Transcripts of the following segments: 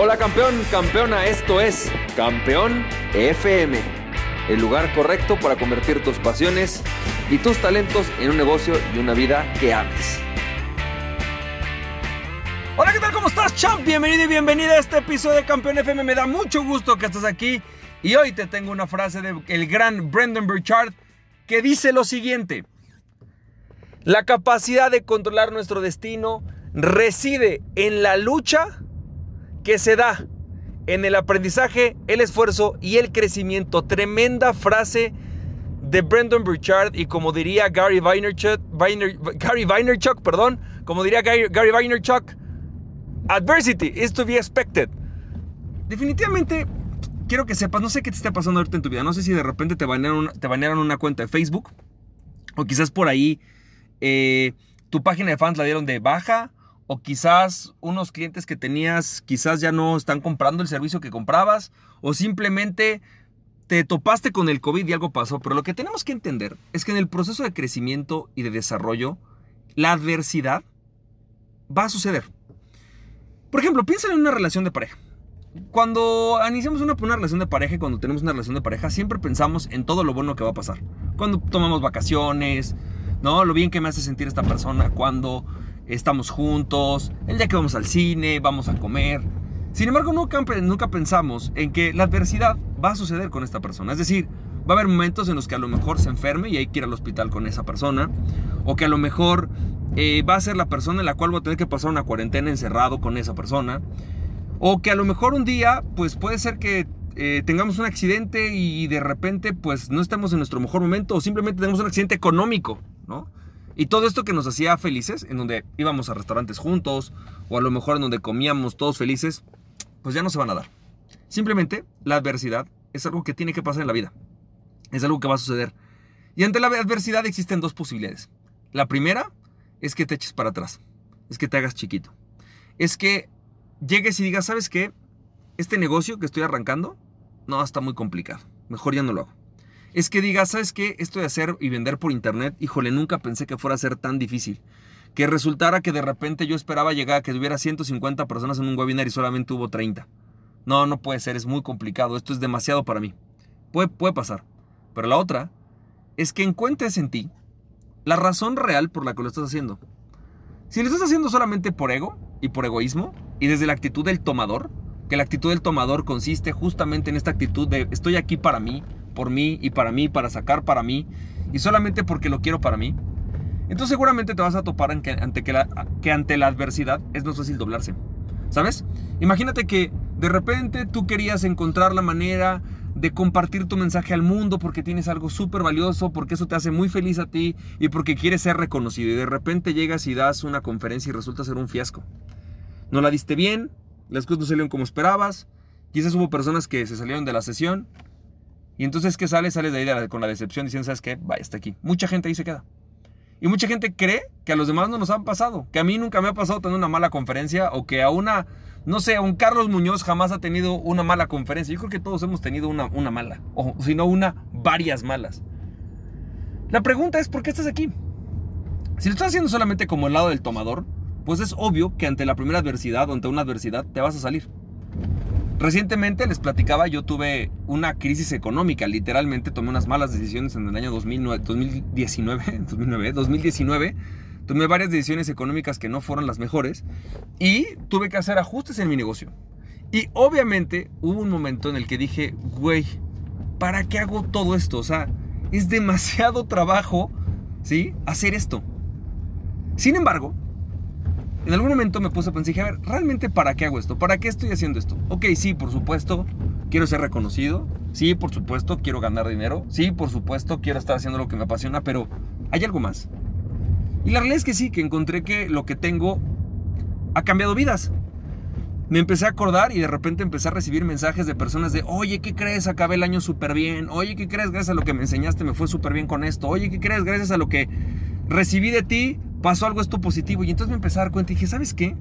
Hola campeón, campeona, esto es Campeón FM, el lugar correcto para convertir tus pasiones y tus talentos en un negocio y una vida que ames. Hola, ¿qué tal? ¿Cómo estás, champ? Bienvenido y bienvenida a este episodio de Campeón FM. Me da mucho gusto que estés aquí y hoy te tengo una frase del gran Brendan Burchard que dice lo siguiente. La capacidad de controlar nuestro destino reside en la lucha que se da en el aprendizaje, el esfuerzo y el crecimiento. Tremenda frase de Brendan Burchard y como diría Gary Vaynerchuk, Gary Vaynerchuk, perdón, como diría Gary, Gary Vaynerchuk, adversity is to be expected. Definitivamente quiero que sepas, no sé qué te está pasando ahorita en tu vida, no sé si de repente te banearon, banearon una cuenta de Facebook o quizás por ahí eh, tu página de fans la dieron de baja o quizás unos clientes que tenías quizás ya no están comprando el servicio que comprabas o simplemente te topaste con el COVID y algo pasó. Pero lo que tenemos que entender es que en el proceso de crecimiento y de desarrollo, la adversidad va a suceder. Por ejemplo, piensa en una relación de pareja. Cuando iniciamos una, una relación de pareja y cuando tenemos una relación de pareja, siempre pensamos en todo lo bueno que va a pasar. Cuando tomamos vacaciones, ¿no? Lo bien que me hace sentir esta persona, cuando estamos juntos, el día que vamos al cine, vamos a comer. Sin embargo, nunca, nunca pensamos en que la adversidad va a suceder con esta persona. Es decir, va a haber momentos en los que a lo mejor se enferme y hay que ir al hospital con esa persona. O que a lo mejor eh, va a ser la persona en la cual voy a tener que pasar una cuarentena encerrado con esa persona. O que a lo mejor un día, pues puede ser que eh, tengamos un accidente y de repente, pues no estemos en nuestro mejor momento. O simplemente tenemos un accidente económico, ¿no? Y todo esto que nos hacía felices, en donde íbamos a restaurantes juntos, o a lo mejor en donde comíamos todos felices, pues ya no se van a dar. Simplemente la adversidad es algo que tiene que pasar en la vida. Es algo que va a suceder. Y ante la adversidad existen dos posibilidades. La primera es que te eches para atrás. Es que te hagas chiquito. Es que llegues y digas, ¿sabes qué? Este negocio que estoy arrancando, no, está muy complicado. Mejor ya no lo hago es que digas, ¿sabes qué? Esto de hacer y vender por internet, híjole, nunca pensé que fuera a ser tan difícil. Que resultara que de repente yo esperaba llegar a que tuviera 150 personas en un webinar y solamente hubo 30. No, no puede ser, es muy complicado, esto es demasiado para mí. Puede, puede pasar. Pero la otra es que encuentres en ti la razón real por la que lo estás haciendo. Si lo estás haciendo solamente por ego y por egoísmo y desde la actitud del tomador, que la actitud del tomador consiste justamente en esta actitud de estoy aquí para mí, por mí y para mí, para sacar para mí, y solamente porque lo quiero para mí, entonces seguramente te vas a topar ante, que, que ante la adversidad es más fácil doblarse. ¿Sabes? Imagínate que de repente tú querías encontrar la manera de compartir tu mensaje al mundo porque tienes algo súper valioso, porque eso te hace muy feliz a ti y porque quieres ser reconocido. Y de repente llegas y das una conferencia y resulta ser un fiasco. No la diste bien, las cosas no salieron como esperabas, quizás hubo personas que se salieron de la sesión y entonces, ¿qué sale? Sales de ahí con la decepción diciendo, ¿sabes qué? Vaya, está aquí. Mucha gente ahí se queda. Y mucha gente cree que a los demás no nos han pasado. Que a mí nunca me ha pasado tener una mala conferencia o que a una, no sé, a un Carlos Muñoz jamás ha tenido una mala conferencia. Yo creo que todos hemos tenido una, una mala. O si no, una, varias malas. La pregunta es, ¿por qué estás aquí? Si lo estás haciendo solamente como el lado del tomador, pues es obvio que ante la primera adversidad o ante una adversidad te vas a salir. Recientemente les platicaba, yo tuve una crisis económica, literalmente tomé unas malas decisiones en el año 2009, 2019, 2009, 2019, tomé varias decisiones económicas que no fueron las mejores y tuve que hacer ajustes en mi negocio. Y obviamente hubo un momento en el que dije, güey, ¿para qué hago todo esto? O sea, es demasiado trabajo, ¿sí? Hacer esto. Sin embargo, en algún momento me puse a pensar, dije, a ver, ¿realmente para qué hago esto? ¿Para qué estoy haciendo esto? Ok, sí, por supuesto, quiero ser reconocido. Sí, por supuesto, quiero ganar dinero. Sí, por supuesto, quiero estar haciendo lo que me apasiona, pero hay algo más. Y la realidad es que sí, que encontré que lo que tengo ha cambiado vidas. Me empecé a acordar y de repente empecé a recibir mensajes de personas de, oye, ¿qué crees? Acabé el año súper bien. Oye, ¿qué crees? Gracias a lo que me enseñaste me fue súper bien con esto. Oye, ¿qué crees? Gracias a lo que recibí de ti pasó algo esto positivo y entonces me empecé a dar cuenta y dije, ¿sabes qué?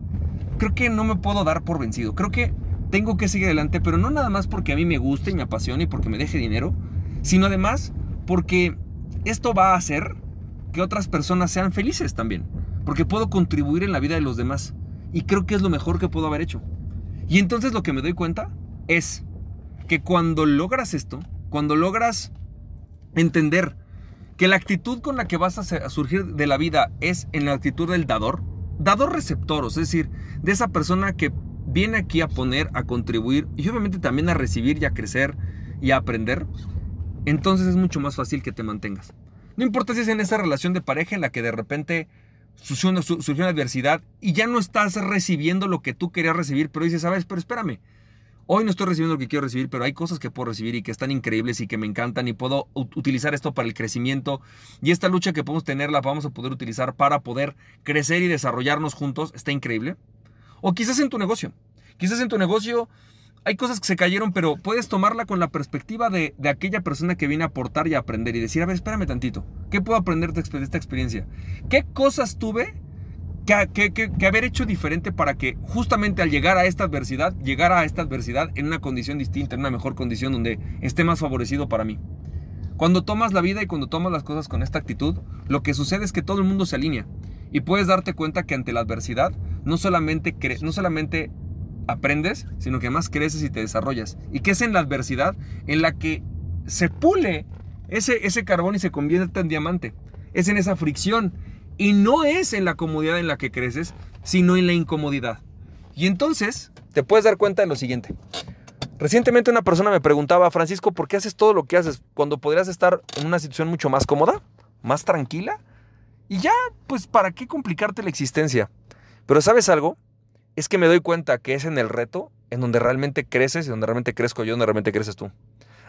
Creo que no me puedo dar por vencido. Creo que tengo que seguir adelante, pero no nada más porque a mí me guste y me apasione y porque me deje dinero, sino además porque esto va a hacer que otras personas sean felices también, porque puedo contribuir en la vida de los demás y creo que es lo mejor que puedo haber hecho. Y entonces lo que me doy cuenta es que cuando logras esto, cuando logras entender que la actitud con la que vas a surgir de la vida es en la actitud del dador, dador receptor, es decir, de esa persona que viene aquí a poner, a contribuir y obviamente también a recibir y a crecer y a aprender, entonces es mucho más fácil que te mantengas. No importa si es en esa relación de pareja en la que de repente surgió una, surgió una adversidad y ya no estás recibiendo lo que tú querías recibir, pero dices, sabes, pero espérame, Hoy no estoy recibiendo lo que quiero recibir, pero hay cosas que puedo recibir y que están increíbles y que me encantan y puedo utilizar esto para el crecimiento. Y esta lucha que podemos tener la vamos a poder utilizar para poder crecer y desarrollarnos juntos. Está increíble. O quizás en tu negocio. Quizás en tu negocio hay cosas que se cayeron, pero puedes tomarla con la perspectiva de, aquella persona que viene a aportar y a aprender y decir, a ver, espérame tantito. ¿Qué puedo aprender de esta experiencia? ¿Qué cosas tuve que, haber hecho diferente para que justamente al llegar a esta adversidad, llegar a esta adversidad en una condición distinta, en una mejor condición donde esté más favorecido para mí. Cuando tomas la vida y cuando tomas las cosas con esta actitud, lo que sucede es que todo el mundo se alinea y puedes darte cuenta que ante la adversidad no solamente, no solamente aprendes, sino que además creces y te desarrollas. Y que es en la adversidad en la que se pule ese, ese carbón y se convierte en diamante. Es en esa fricción y no es en la comodidad en la que creces, sino en la incomodidad. Y entonces te puedes dar cuenta de lo siguiente. Recientemente una persona me preguntaba, Francisco, ¿por qué haces todo lo que haces cuando podrías estar en una situación mucho más cómoda, más tranquila? Y ya, pues, ¿para qué complicarte la existencia? Pero ¿sabes algo? Es que me doy cuenta que es en el reto en donde realmente creces y donde realmente crezco yo, donde realmente creces tú.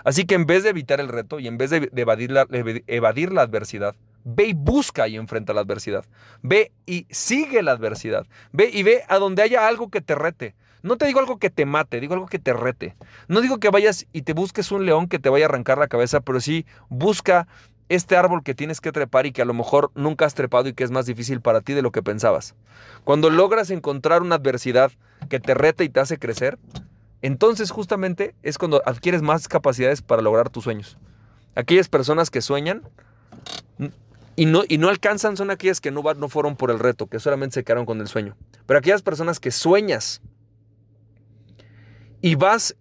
Así que en vez de evitar el reto y en vez de evadir la, evadir la adversidad, Ve y busca y enfrenta la adversidad. Ve y sigue la adversidad. Ve y ve a donde haya algo que te rete. No te digo algo que te mate, digo algo que te rete. No digo que vayas y te busques un león que te vaya a arrancar la cabeza, pero sí busca este árbol que tienes que trepar y que a lo mejor nunca has trepado y que es más difícil para ti de lo que pensabas. Cuando logras encontrar una adversidad que te rete y te hace crecer, entonces justamente es cuando adquieres más capacidades para lograr tus sueños. Aquellas personas que sueñan y no, y no alcanzan son aquellas que no, no fueron por el reto, que solamente se quedaron con el sueño. Pero aquellas personas que sueñas y vas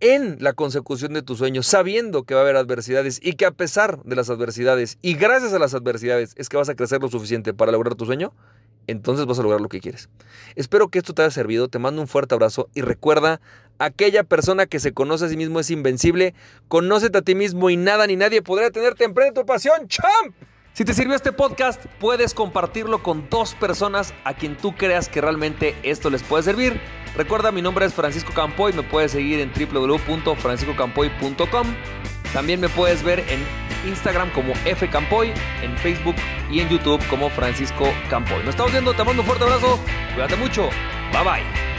en la consecución de tus sueños, sabiendo que va a haber adversidades y que a pesar de las adversidades y gracias a las adversidades es que vas a crecer lo suficiente para lograr tu sueño, entonces vas a lograr lo que quieres. Espero que esto te haya servido, te mando un fuerte abrazo y recuerda, aquella persona que se conoce a sí mismo es invencible, conócete a ti mismo y nada ni nadie podrá tenerte en tu pasión, champ. Si te sirvió este podcast, puedes compartirlo con dos personas a quien tú creas que realmente esto les puede servir. Recuerda, mi nombre es Francisco Campoy, me puedes seguir en www.franciscocampoy.com. También me puedes ver en Instagram como F Campoy, en Facebook y en YouTube como Francisco Campoy. Nos estamos viendo, te mando un fuerte abrazo, cuídate mucho, bye bye.